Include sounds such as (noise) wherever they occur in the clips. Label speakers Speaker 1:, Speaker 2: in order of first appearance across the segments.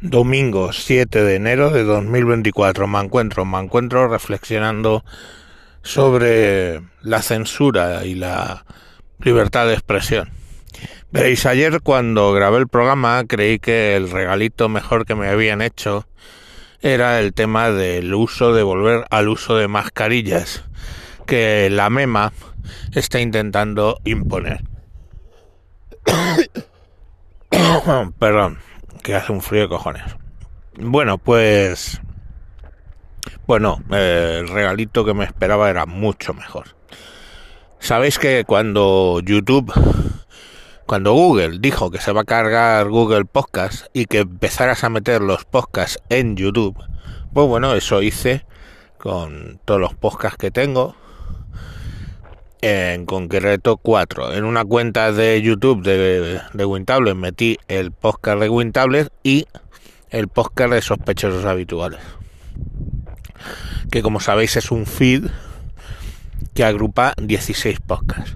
Speaker 1: Domingo 7 de enero de 2024 me encuentro, me encuentro reflexionando sobre la censura y la libertad de expresión. Veréis, ayer cuando grabé el programa creí que el regalito mejor que me habían hecho era el tema del uso de volver al uso de mascarillas que la MEMA está intentando imponer. (coughs) Perdón que hace un frío de cojones. Bueno, pues... Bueno, eh, el regalito que me esperaba era mucho mejor. Sabéis que cuando YouTube, cuando Google dijo que se va a cargar Google Podcast y que empezaras a meter los podcasts en YouTube, pues bueno, eso hice con todos los podcasts que tengo, en concreto cuatro. En una cuenta de YouTube de, de Wintables metí el podcast de Wintables y el podcast de sospechosos habituales. Que como sabéis es un feed que agrupa 16 podcasts.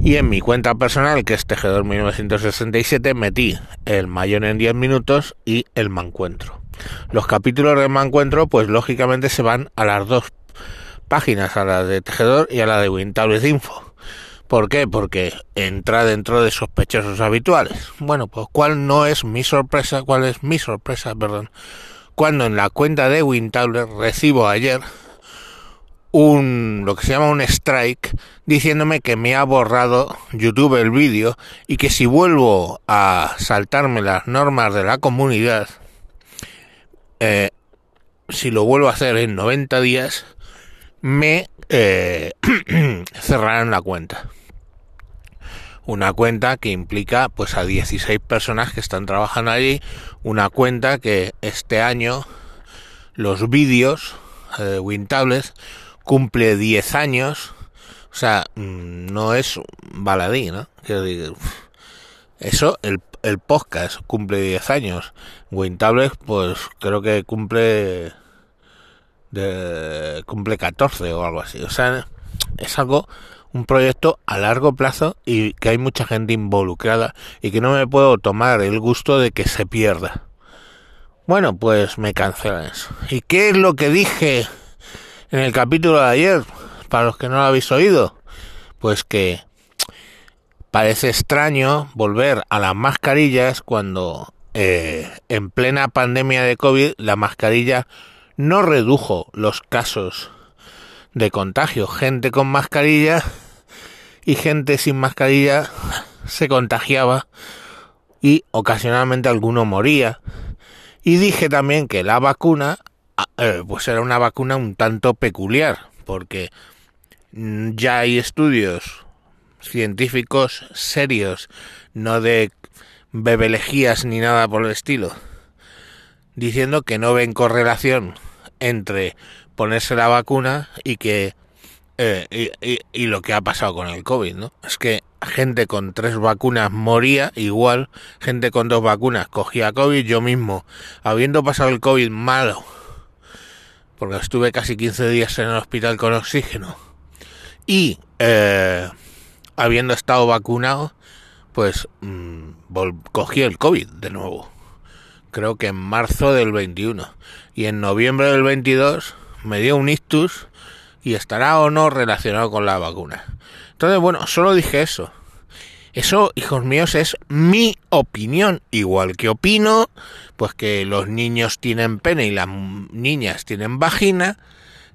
Speaker 1: Y en mi cuenta personal, que es Tejedor 1967, metí el Mayón en 10 minutos y el Mancuentro. Los capítulos del Mancuentro, pues lógicamente se van a las dos páginas, a la de Tejedor y a la de Wintables Info. ¿Por qué? Porque entra dentro de sospechosos habituales. Bueno, pues ¿cuál no es mi sorpresa? ¿Cuál es mi sorpresa? Perdón. Cuando en la cuenta de Wintables recibo ayer un lo que se llama un strike diciéndome que me ha borrado YouTube el vídeo y que si vuelvo a saltarme las normas de la comunidad eh, si lo vuelvo a hacer en 90 días me eh, (clears throat) cerrarán la cuenta. Una cuenta que implica pues a 16 personas que están trabajando allí, una cuenta que este año los vídeos de eh, Wintables cumple 10 años, o sea, mm, no es baladí, ¿no? Eso, el, el podcast cumple 10 años. Wintables, pues creo que cumple cumple 14 o algo así. O sea, es algo, un proyecto a largo plazo y que hay mucha gente involucrada y que no me puedo tomar el gusto de que se pierda. Bueno, pues me cancelan eso. ¿Y qué es lo que dije en el capítulo de ayer? Para los que no lo habéis oído, pues que parece extraño volver a las mascarillas cuando eh, en plena pandemia de COVID la mascarilla no redujo los casos de contagio. Gente con mascarilla y gente sin mascarilla se contagiaba y ocasionalmente alguno moría. Y dije también que la vacuna ah, eh, pues era una vacuna un tanto peculiar porque ya hay estudios científicos serios, no de bebelejías ni nada por el estilo, diciendo que no ven correlación entre ponerse la vacuna y que eh, y, lo que ha pasado con el COVID, ¿no? Es que gente con tres vacunas moría igual, gente con dos vacunas cogía COVID, yo mismo, habiendo pasado el COVID malo, porque estuve casi 15 días en el hospital con oxígeno, y eh, habiendo estado vacunado, pues mm, cogí el COVID de nuevo creo que en marzo del 21. Y en noviembre del 22 me dio un ictus y estará o no relacionado con la vacuna. Entonces, bueno, solo dije eso. Eso, hijos míos, es mi opinión. Igual que opino, pues que los niños tienen pene y las niñas tienen vagina,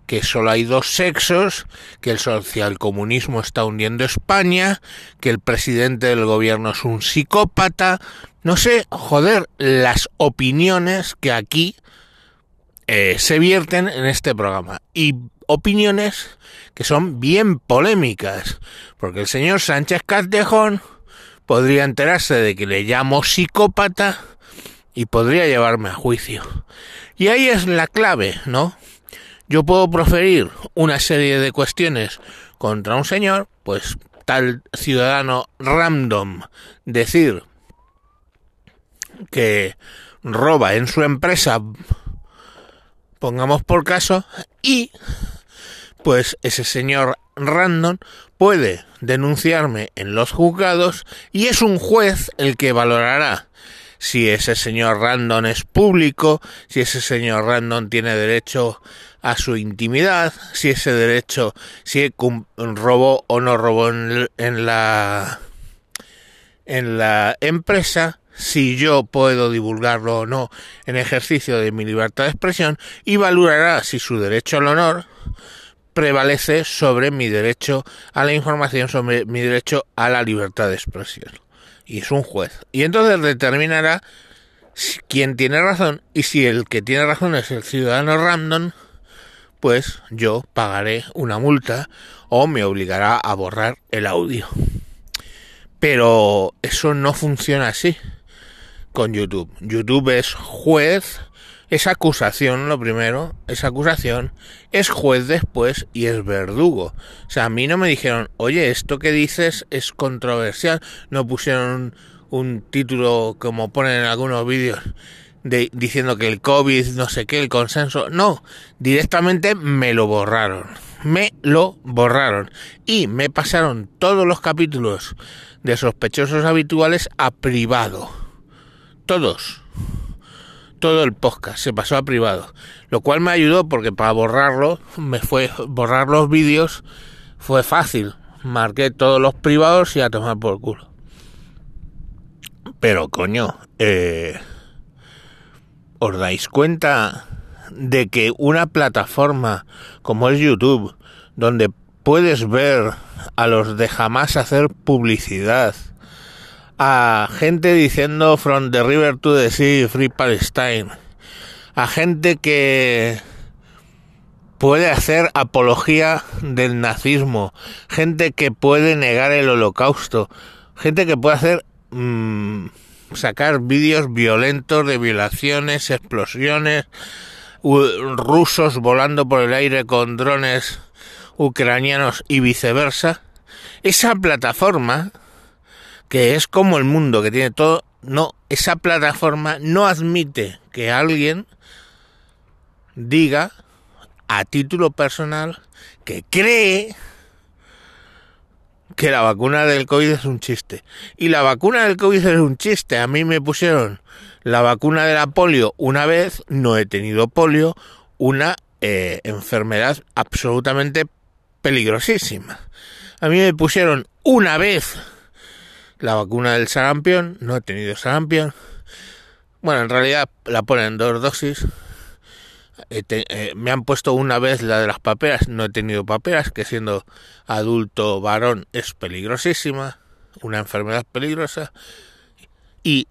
Speaker 1: que solo hay dos sexos, que el socialcomunismo está hundiendo España, que el presidente del gobierno es un psicópata, no sé, joder, las opiniones que aquí eh, se vierten en este programa. Y opiniones que son bien polémicas, porque el señor Sánchez Castejón podría enterarse de que le llamo psicópata y podría llevarme a juicio. Y ahí es la clave, ¿no? Yo puedo proferir una serie de cuestiones contra un señor, pues tal ciudadano random decir que roba en su empresa, pongamos por caso, y pues ese señor random puede denunciarme en los juzgados y es un juez el que valorará si ese señor random es público, si ese señor random tiene derecho a su intimidad, si ese derecho, si robó o no robó en la en la empresa, si yo puedo divulgarlo o no en ejercicio de mi libertad de expresión y valorará si su derecho al honor prevalece sobre mi derecho a la información, sobre mi derecho a la libertad de expresión. Y es un juez. Y entonces determinará quién tiene razón y si el que tiene razón es el ciudadano random, pues yo pagaré una multa o me obligará a borrar el audio. Pero eso no funciona así con YouTube. YouTube es juez es acusación lo primero, es acusación, es juez después y es verdugo. O sea, a mí no me dijeron, oye, esto que dices es controversial, no pusieron un título como ponen en algunos vídeos de, diciendo que el COVID, no sé qué, el consenso, no, directamente me lo borraron, me lo borraron. Y me pasaron todos los capítulos de sospechosos habituales a privado, todos todo el podcast, se pasó a privado, lo cual me ayudó porque para borrarlo, me fue borrar los vídeos fue fácil, marqué todos los privados y a tomar por culo. Pero coño, eh, ¿os dais cuenta de que una plataforma como es YouTube, donde puedes ver a los de jamás hacer publicidad, a gente diciendo From the River to the Sea, Free Palestine, a gente que puede hacer apología del nazismo, gente que puede negar el holocausto, gente que puede hacer mm, sacar vídeos violentos de violaciones, explosiones, rusos volando por el aire con drones ucranianos y viceversa. Esa plataforma que es como el mundo que tiene todo, no, esa plataforma no admite que alguien diga a título personal que cree que la vacuna del COVID es un chiste. Y la vacuna del COVID es un chiste. A mí me pusieron la vacuna de la polio una vez, no he tenido polio, una eh, enfermedad absolutamente peligrosísima. A mí me pusieron una vez la vacuna del sarampión, no he tenido sarampión. Bueno, en realidad la ponen dos dosis. Eh, me han puesto una vez la de las paperas, no he tenido paperas, que siendo adulto varón es peligrosísima, una enfermedad peligrosa. Y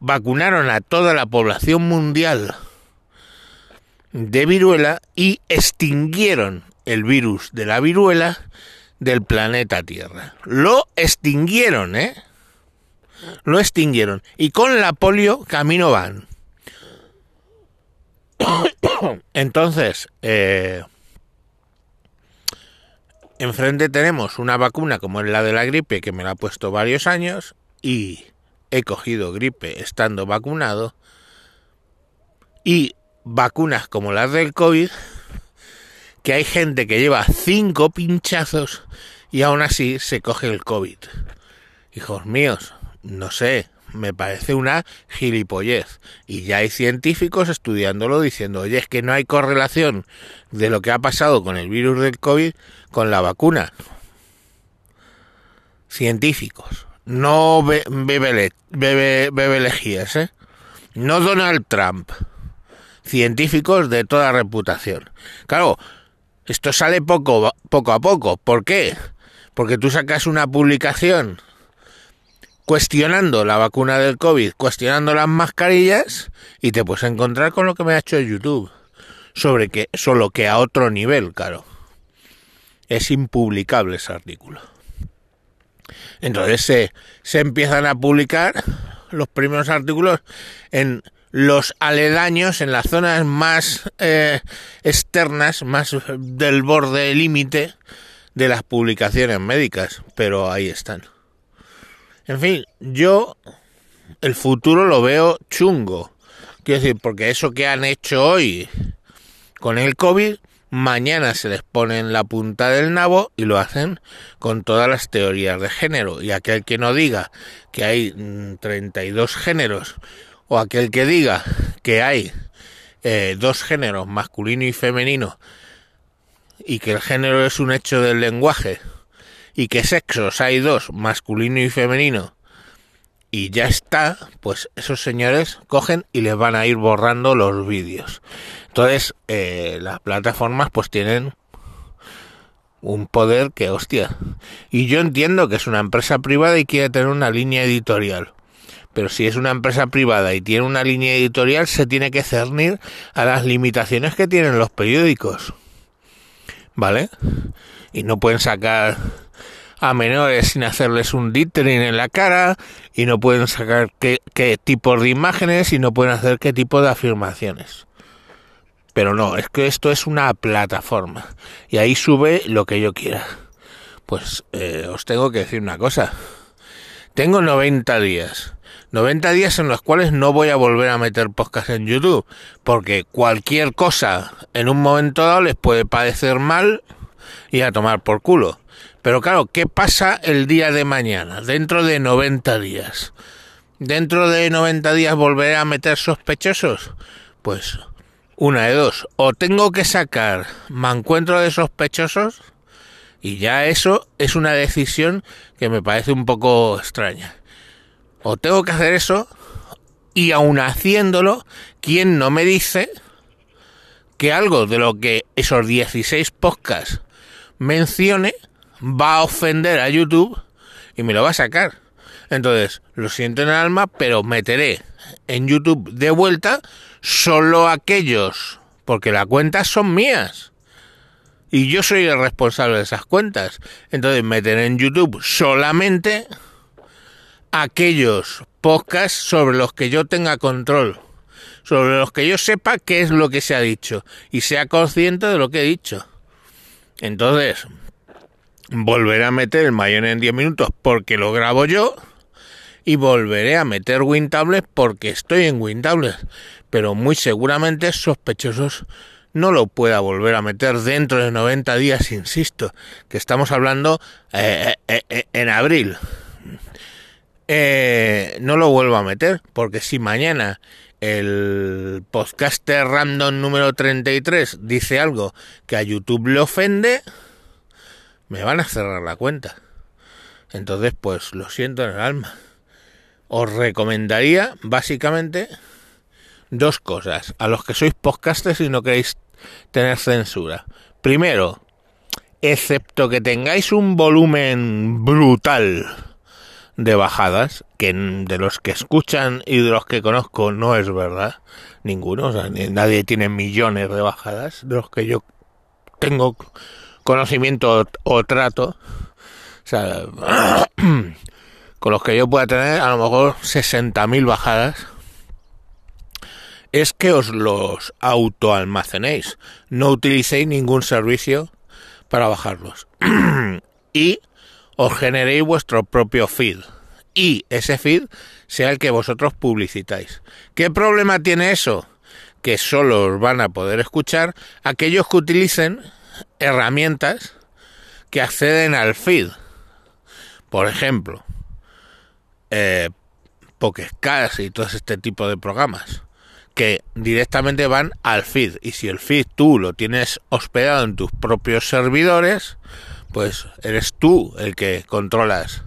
Speaker 1: vacunaron a toda la población mundial de viruela y extinguieron el virus de la viruela del planeta Tierra. Lo extinguieron, ¿eh? Lo extinguieron. Y con la polio camino van. (coughs) Entonces, eh, enfrente tenemos una vacuna como es la de la gripe, que me la ha puesto varios años, y he cogido gripe estando vacunado, y vacunas como las del COVID, que hay gente que lleva cinco pinchazos y aún así se coge el COVID. Hijos míos, no sé, me parece una gilipollez. Y ya hay científicos estudiándolo diciendo, oye, es que no hay correlación de lo que ha pasado con el virus del COVID con la vacuna. Científicos. No bebe, bebe, ¿eh? No Donald Trump. Científicos de toda reputación. Claro, esto sale poco, poco a poco. ¿Por qué? Porque tú sacas una publicación cuestionando la vacuna del COVID, cuestionando las mascarillas y te puedes encontrar con lo que me ha hecho YouTube. Sobre que, solo que a otro nivel, claro. Es impublicable ese artículo. Entonces se, se empiezan a publicar los primeros artículos en los aledaños en las zonas más eh, externas, más del borde límite de las publicaciones médicas, pero ahí están. En fin, yo el futuro lo veo chungo. Quiero decir, porque eso que han hecho hoy con el COVID mañana se les pone en la punta del nabo y lo hacen con todas las teorías de género. Y aquel que no diga que hay 32 mm, géneros o aquel que diga que hay eh, dos géneros, masculino y femenino, y que el género es un hecho del lenguaje, y que sexos hay dos, masculino y femenino, y ya está, pues esos señores cogen y les van a ir borrando los vídeos. Entonces, eh, las plataformas pues tienen un poder que hostia. Y yo entiendo que es una empresa privada y quiere tener una línea editorial. Pero si es una empresa privada y tiene una línea editorial, se tiene que cernir a las limitaciones que tienen los periódicos. ¿Vale? Y no pueden sacar a menores sin hacerles un dithering en la cara y no pueden sacar qué, qué tipos de imágenes y no pueden hacer qué tipo de afirmaciones. Pero no, es que esto es una plataforma y ahí sube lo que yo quiera. Pues eh, os tengo que decir una cosa. Tengo 90 días. 90 días en los cuales no voy a volver a meter podcast en YouTube, porque cualquier cosa en un momento dado les puede parecer mal y a tomar por culo. Pero claro, ¿qué pasa el día de mañana, dentro de 90 días? ¿Dentro de 90 días volveré a meter sospechosos? Pues una de dos, o tengo que sacar me encuentro de sospechosos y ya eso es una decisión que me parece un poco extraña. O tengo que hacer eso y aun haciéndolo, ¿quién no me dice que algo de lo que esos 16 podcasts mencione va a ofender a YouTube y me lo va a sacar? Entonces, lo siento en el alma, pero meteré en YouTube de vuelta solo aquellos, porque las cuentas son mías. Y yo soy el responsable de esas cuentas. Entonces meteré en YouTube solamente aquellos podcasts sobre los que yo tenga control. Sobre los que yo sepa qué es lo que se ha dicho. Y sea consciente de lo que he dicho. Entonces, volveré a meter el mayor en 10 minutos porque lo grabo yo y volveré a meter WinTables porque estoy en WinTables, pero muy seguramente sospechosos no lo pueda volver a meter dentro de 90 días, insisto, que estamos hablando eh, eh, eh, en abril. No lo vuelvo a meter, porque si mañana el podcaster random número 33 dice algo que a YouTube le ofende, me van a cerrar la cuenta. Entonces, pues lo siento en el alma os recomendaría básicamente dos cosas a los que sois podcasters y no queréis tener censura. Primero, excepto que tengáis un volumen brutal de bajadas, que de los que escuchan y de los que conozco no es verdad, ninguno, nadie tiene millones de bajadas, de los que yo tengo conocimiento o trato. O sea, (clears throat) con los que yo pueda tener a lo mejor 60.000 bajadas, es que os los autoalmacenéis. No utilicéis ningún servicio para bajarlos. (clears throat) y os generéis vuestro propio feed. Y ese feed sea el que vosotros publicitáis. ¿Qué problema tiene eso? Que solo os van a poder escuchar aquellos que utilicen herramientas que acceden al feed. Por ejemplo, eh, Pokescast y todo este tipo de programas que directamente van al feed y si el feed tú lo tienes hospedado en tus propios servidores pues eres tú el que controlas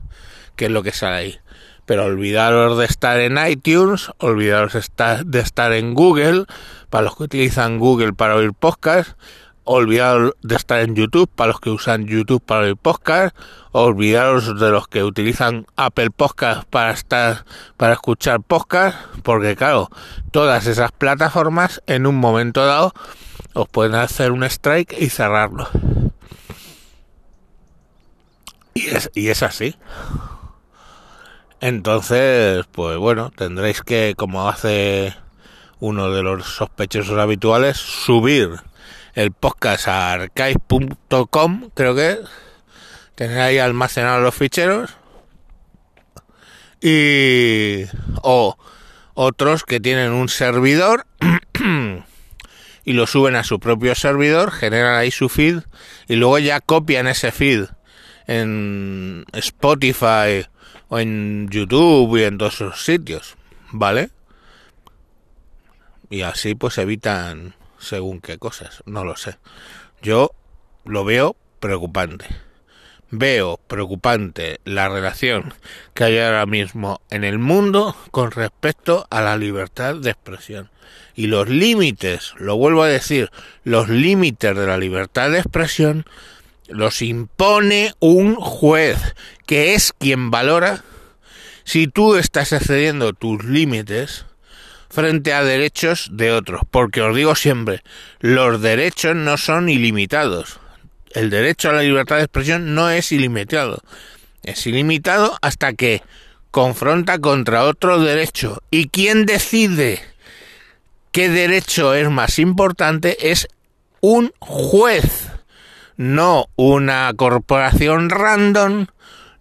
Speaker 1: qué es lo que sale ahí pero olvidaros de estar en iTunes olvidaros de estar en Google para los que utilizan Google para oír podcast olvidaros de estar en YouTube para los que usan YouTube para el podcast, olvidaros de los que utilizan Apple Podcast para estar para escuchar podcast, porque claro, todas esas plataformas en un momento dado os pueden hacer un strike y cerrarlo. Y es, y es así. Entonces, pues bueno, tendréis que, como hace uno de los sospechosos habituales, subir el podcast a archive.com, creo que. Tener ahí almacenados los ficheros. Y. O otros que tienen un servidor (clears throat) y lo suben a su propio servidor, generan ahí su feed y luego ya copian ese feed en Spotify o en YouTube y en todos esos sitios, ¿vale? Y así pues evitan según qué cosas, no lo sé. Yo lo veo preocupante. Veo preocupante la relación que hay ahora mismo en el mundo con respecto a la libertad de expresión. Y los límites, lo vuelvo a decir, los límites de la libertad de expresión los impone un juez, que es quien valora si tú estás excediendo tus límites frente a derechos de otros. Porque os digo siempre, los derechos no son ilimitados. El derecho a la libertad de expresión no es ilimitado. Es ilimitado hasta que confronta contra otro derecho. ¿Y quién decide qué derecho es más importante? Es un juez no una corporación random,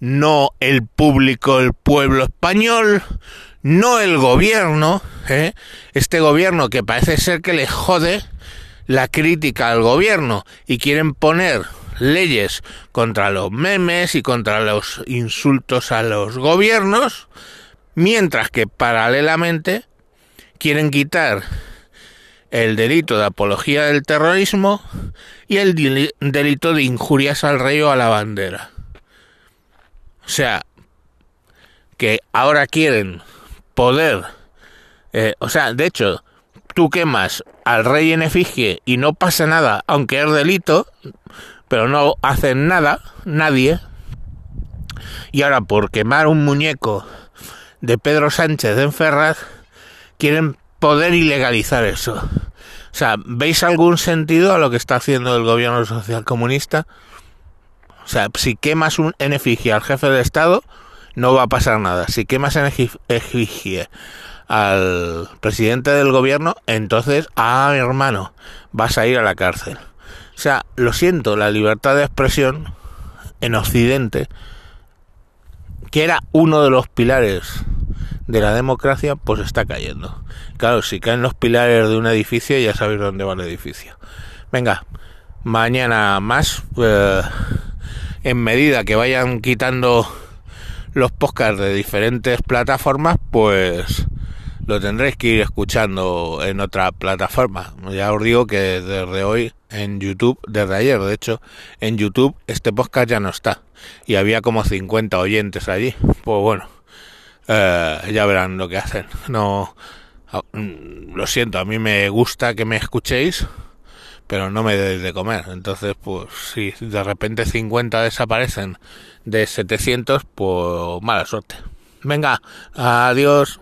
Speaker 1: no el público, el pueblo español, no el gobierno, ¿eh? este gobierno que parece ser que le jode la crítica al gobierno y quieren poner leyes contra los memes y contra los insultos a los gobiernos, mientras que paralelamente quieren quitar el delito de apología del terrorismo y el delito de injurias al rey o a la bandera. O sea, que ahora quieren poder, eh, o sea, de hecho, tú quemas al rey en efigie y no pasa nada, aunque es delito, pero no hacen nada, nadie. Y ahora por quemar un muñeco de Pedro Sánchez en Ferraz, quieren poder ilegalizar eso. O sea, ¿veis algún sentido a lo que está haciendo el gobierno social comunista? O sea, si quemas un, en efigie al jefe de Estado, no va a pasar nada. Si quemas en efigie al presidente del gobierno, entonces, ah, mi hermano, vas a ir a la cárcel. O sea, lo siento, la libertad de expresión en Occidente, que era uno de los pilares de la democracia pues está cayendo. Claro, si caen los pilares de un edificio ya sabéis dónde va el edificio. Venga, mañana más. Eh, en medida que vayan quitando los podcasts de diferentes plataformas, pues lo tendréis que ir escuchando en otra plataforma. Ya os digo que desde hoy en YouTube, desde ayer de hecho, en YouTube este podcast ya no está. Y había como 50 oyentes allí. Pues bueno, eh, ya verán lo que hacen. No, mm, lo siento, a mí me gusta que me escuchéis, pero no me deis de comer. Entonces, pues si de repente 50 desaparecen de 700, pues mala suerte. Venga, adiós.